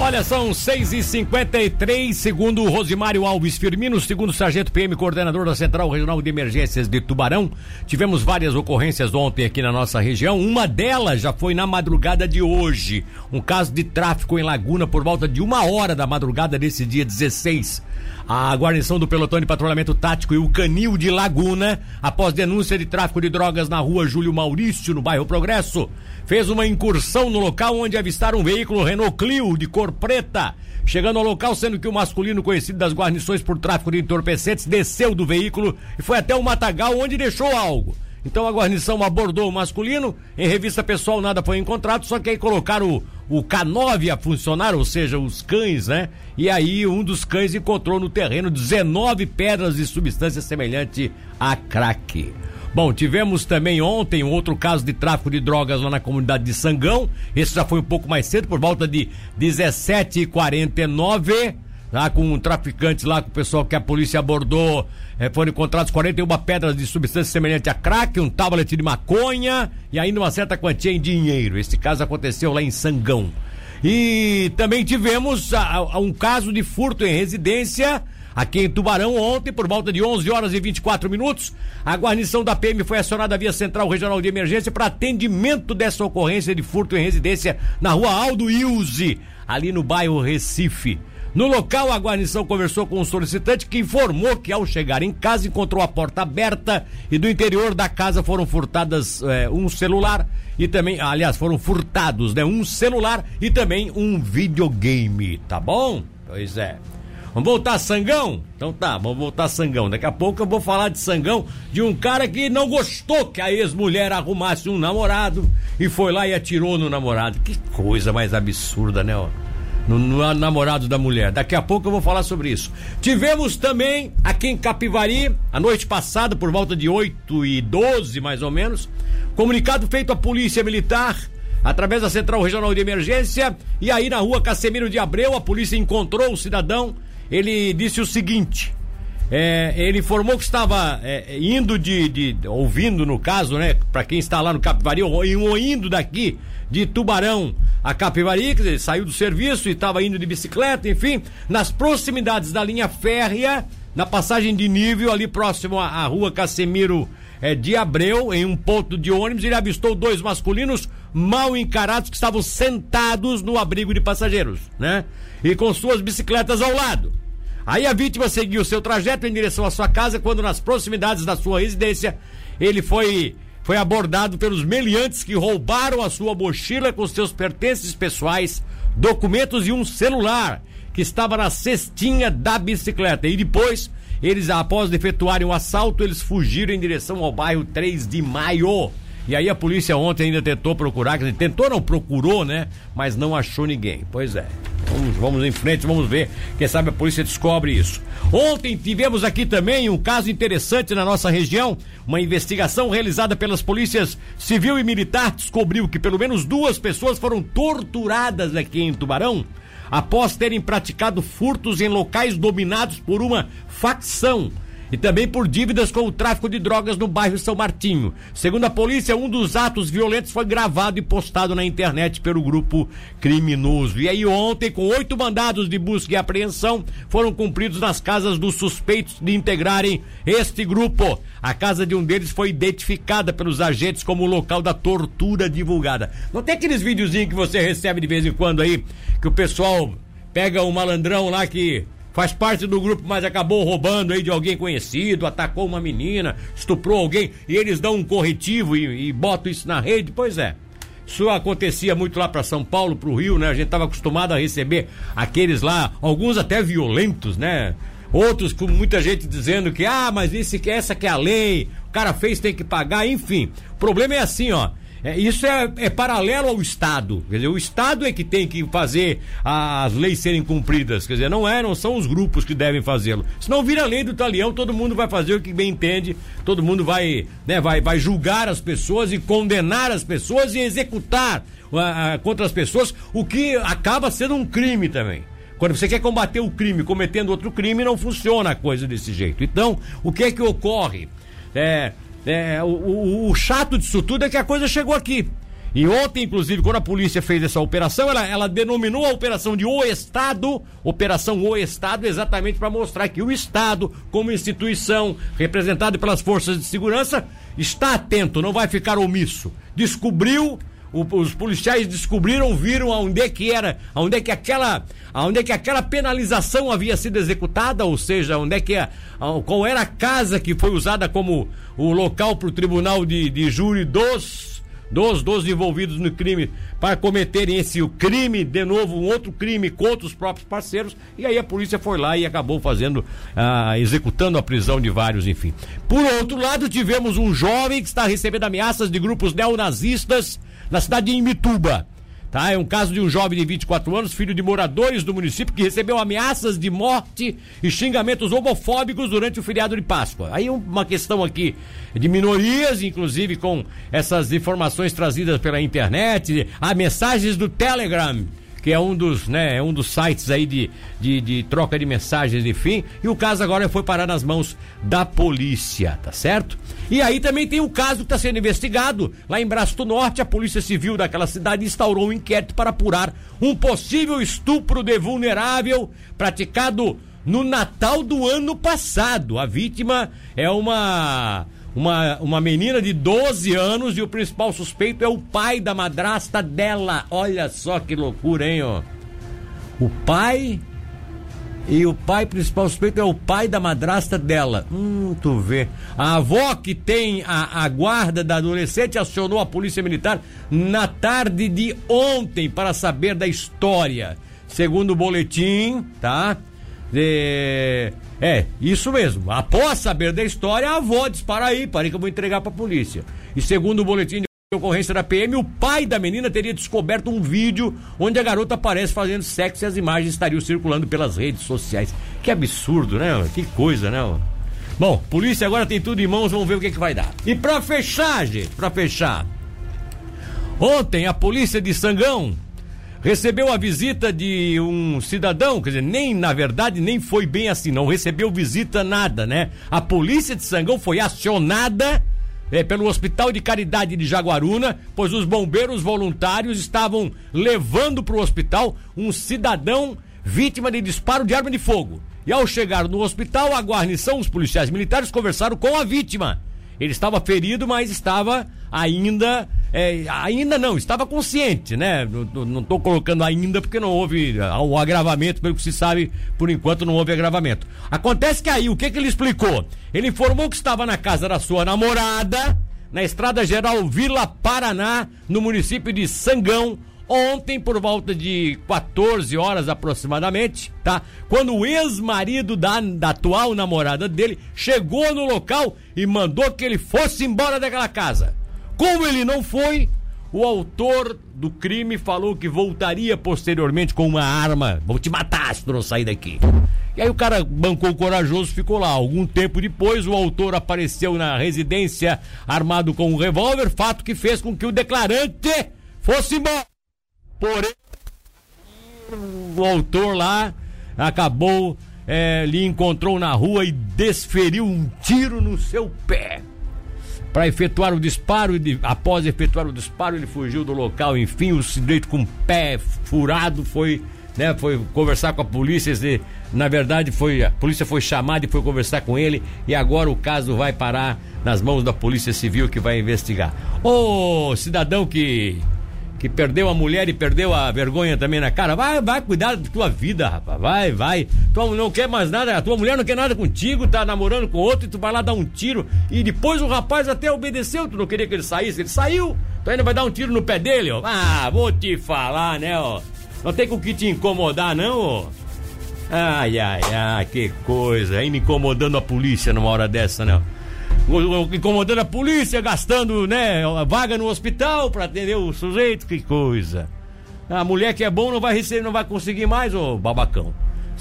Olha, são 6 e 53 segundo Rosimário Alves Firmino, segundo Sargento PM, coordenador da Central Regional de Emergências de Tubarão. Tivemos várias ocorrências ontem aqui na nossa região. Uma delas já foi na madrugada de hoje. Um caso de tráfico em Laguna por volta de uma hora da madrugada desse dia 16. A guarnição do pelotão de patrulhamento tático e o canil de Laguna, após denúncia de tráfico de drogas na rua Júlio Maurício, no bairro Progresso, fez uma incursão no local onde avistaram um veículo Renault Clio de cor preta. Chegando ao local, sendo que o masculino conhecido das guarnições por tráfico de entorpecentes desceu do veículo e foi até o matagal onde deixou algo. Então a guarnição abordou o masculino, em revista pessoal nada foi encontrado, só que aí colocaram o, o K9 a funcionar, ou seja, os cães, né? E aí um dos cães encontrou no terreno 19 pedras de substância semelhante a crack. Bom, tivemos também ontem um outro caso de tráfico de drogas lá na comunidade de Sangão. Esse já foi um pouco mais cedo, por volta de 17h49. Lá com um traficantes lá, com o pessoal que a polícia abordou, eh, foram encontrados 41 pedras de substância semelhante a crack, um tablet de maconha e ainda uma certa quantia em dinheiro. Esse caso aconteceu lá em Sangão. E também tivemos a, a, um caso de furto em residência Aqui em Tubarão, ontem, por volta de 11 horas e 24 minutos, a guarnição da PM foi acionada via Central Regional de Emergência para atendimento dessa ocorrência de furto em residência na rua Aldo Ilse, ali no bairro Recife. No local, a guarnição conversou com o um solicitante que informou que ao chegar em casa encontrou a porta aberta e do interior da casa foram furtadas é, um celular e também, aliás, foram furtados, né, um celular e também um videogame, tá bom? Pois é. Vamos voltar Sangão? Então tá, vamos voltar Sangão. Daqui a pouco eu vou falar de Sangão de um cara que não gostou que a ex-mulher arrumasse um namorado e foi lá e atirou no namorado. Que coisa mais absurda, né? Ó? No, no, namorado da mulher. Daqui a pouco eu vou falar sobre isso. Tivemos também aqui em Capivari, a noite passada, por volta de 8 e 12 mais ou menos, comunicado feito à Polícia Militar através da Central Regional de Emergência. E aí na rua Casemiro de Abreu, a polícia encontrou o cidadão ele disse o seguinte. É, ele informou que estava é, indo de, de, ouvindo no caso, né? Para quem está lá no Capivari, ou indo daqui de Tubarão a Capivari, quer dizer, saiu do serviço e estava indo de bicicleta, enfim, nas proximidades da linha férrea, na passagem de nível ali próximo à, à rua Casemiro é, de Abreu, em um ponto de ônibus, ele avistou dois masculinos mal encarados que estavam sentados no abrigo de passageiros, né? E com suas bicicletas ao lado. Aí a vítima seguiu seu trajeto em direção à sua casa quando nas proximidades da sua residência ele foi foi abordado pelos meliantes que roubaram a sua mochila com seus pertences pessoais, documentos e um celular que estava na cestinha da bicicleta. E depois, eles após efetuarem o assalto, eles fugiram em direção ao bairro 3 de Maio. E aí a polícia ontem ainda tentou procurar, tentou não, procurou, né? Mas não achou ninguém. Pois é. Vamos, vamos em frente, vamos ver. Quem sabe a polícia descobre isso. Ontem tivemos aqui também um caso interessante na nossa região. Uma investigação realizada pelas polícias civil e militar descobriu que pelo menos duas pessoas foram torturadas aqui em Tubarão após terem praticado furtos em locais dominados por uma facção e também por dívidas com o tráfico de drogas no bairro São Martinho. Segundo a polícia, um dos atos violentos foi gravado e postado na internet pelo grupo criminoso. E aí ontem, com oito mandados de busca e apreensão, foram cumpridos nas casas dos suspeitos de integrarem este grupo. A casa de um deles foi identificada pelos agentes como o local da tortura divulgada. Não tem aqueles videozinhos que você recebe de vez em quando aí, que o pessoal pega um malandrão lá que faz parte do grupo, mas acabou roubando aí de alguém conhecido, atacou uma menina, estuprou alguém, e eles dão um corretivo e, e botam isso na rede. Pois é. Isso acontecia muito lá para São Paulo, para o Rio, né? A gente estava acostumado a receber aqueles lá, alguns até violentos, né? Outros com muita gente dizendo que, ah, mas esse, essa que é a lei, o cara fez, tem que pagar, enfim. O problema é assim, ó. É, isso é, é, paralelo ao Estado. Quer dizer, o Estado é que tem que fazer as leis serem cumpridas. Quer dizer, não é, não são os grupos que devem fazê-lo. Senão vira lei do talião, todo mundo vai fazer o que bem entende, todo mundo vai, né, vai, vai julgar as pessoas e condenar as pessoas e executar uh, contra as pessoas, o que acaba sendo um crime também. Quando você quer combater o crime cometendo outro crime, não funciona a coisa desse jeito. Então, o que é que ocorre? É, é, o, o, o chato disso tudo é que a coisa chegou aqui. E ontem, inclusive, quando a polícia fez essa operação, ela, ela denominou a operação de O Estado, Operação O Estado, exatamente para mostrar que o Estado, como instituição representada pelas forças de segurança, está atento, não vai ficar omisso. Descobriu o, os policiais descobriram, viram aonde é que era, aonde é que aquela, aonde é que aquela penalização havia sido executada, ou seja, onde é que a, qual era a casa que foi usada como o local para o tribunal de, de júri dos dos, dos envolvidos no crime para cometerem esse o crime, de novo, um outro crime contra os próprios parceiros, e aí a polícia foi lá e acabou fazendo, ah, executando a prisão de vários, enfim. Por outro lado, tivemos um jovem que está recebendo ameaças de grupos neonazistas na cidade de Imituba. Tá? É um caso de um jovem de 24 anos, filho de moradores do município, que recebeu ameaças de morte e xingamentos homofóbicos durante o feriado de Páscoa. Aí uma questão aqui de minorias, inclusive com essas informações trazidas pela internet, há mensagens do Telegram que é um dos, né, é um dos sites aí de, de, de troca de mensagens, enfim. E o caso agora foi parar nas mãos da polícia, tá certo? E aí também tem o caso que está sendo investigado. Lá em Braço do Norte, a Polícia Civil daquela cidade instaurou um inquérito para apurar um possível estupro de vulnerável praticado no Natal do ano passado. A vítima é uma uma, uma menina de 12 anos e o principal suspeito é o pai da madrasta dela. Olha só que loucura, hein, ó. O pai e o pai principal suspeito é o pai da madrasta dela. Hum, tu vê. A avó que tem a, a guarda da adolescente acionou a polícia militar na tarde de ontem para saber da história. Segundo o boletim, tá? De é, isso mesmo. Após saber da história, a avó dispara aí, parei que eu vou entregar pra polícia. E segundo o boletim de ocorrência da PM, o pai da menina teria descoberto um vídeo onde a garota aparece fazendo sexo e as imagens estariam circulando pelas redes sociais. Que absurdo, né? Que coisa, né? Bom, polícia agora tem tudo em mãos, vamos ver o que, que vai dar. E pra fechar, gente, pra fechar. Ontem a polícia de Sangão recebeu a visita de um cidadão, quer dizer, nem na verdade nem foi bem assim, não recebeu visita nada, né? A polícia de Sangão foi acionada é, pelo Hospital de Caridade de Jaguaruna, pois os bombeiros voluntários estavam levando para o hospital um cidadão vítima de disparo de arma de fogo. E ao chegar no hospital, a guarnição, os policiais militares conversaram com a vítima. Ele estava ferido, mas estava ainda é, ainda não, estava consciente, né? Não estou colocando ainda porque não houve ah, o agravamento, pelo que se sabe, por enquanto não houve agravamento. Acontece que aí, o que, que ele explicou? Ele informou que estava na casa da sua namorada, na estrada geral Vila Paraná, no município de Sangão, ontem por volta de 14 horas aproximadamente, tá? Quando o ex-marido da, da, atual namorada dele chegou no local e mandou que ele fosse embora daquela casa. Como ele não foi, o autor do crime falou que voltaria posteriormente com uma arma. Vou te matar se tu não sair daqui. E aí o cara bancou corajoso, ficou lá. Algum tempo depois, o autor apareceu na residência armado com um revólver, fato que fez com que o declarante fosse embora. Porém, o autor lá acabou, é, lhe encontrou na rua e desferiu um tiro no seu pé para efetuar o disparo. E após efetuar o disparo, ele fugiu do local. Enfim, o sujeito com o pé furado foi, né, foi conversar com a polícia. E, na verdade, foi a polícia foi chamada e foi conversar com ele. E agora o caso vai parar nas mãos da Polícia Civil que vai investigar. Ô cidadão que que perdeu a mulher e perdeu a vergonha também na cara. Vai, vai cuidar da tua vida, rapaz. Vai, vai. Tu não quer mais nada, a tua mulher não quer nada contigo, tá namorando com outro e tu vai lá dar um tiro. E depois o rapaz até obedeceu, tu não queria que ele saísse. Ele saiu, tu ainda vai dar um tiro no pé dele, ó. Ah, vou te falar, né, ó. Não tem com que te incomodar, não, ó. Ai, ai, ai, que coisa. Aí me incomodando a polícia numa hora dessa, né? Incomodando a polícia, gastando, né, vaga no hospital para atender o sujeito, que coisa. A mulher que é bom não vai receber, não vai conseguir mais, ô babacão.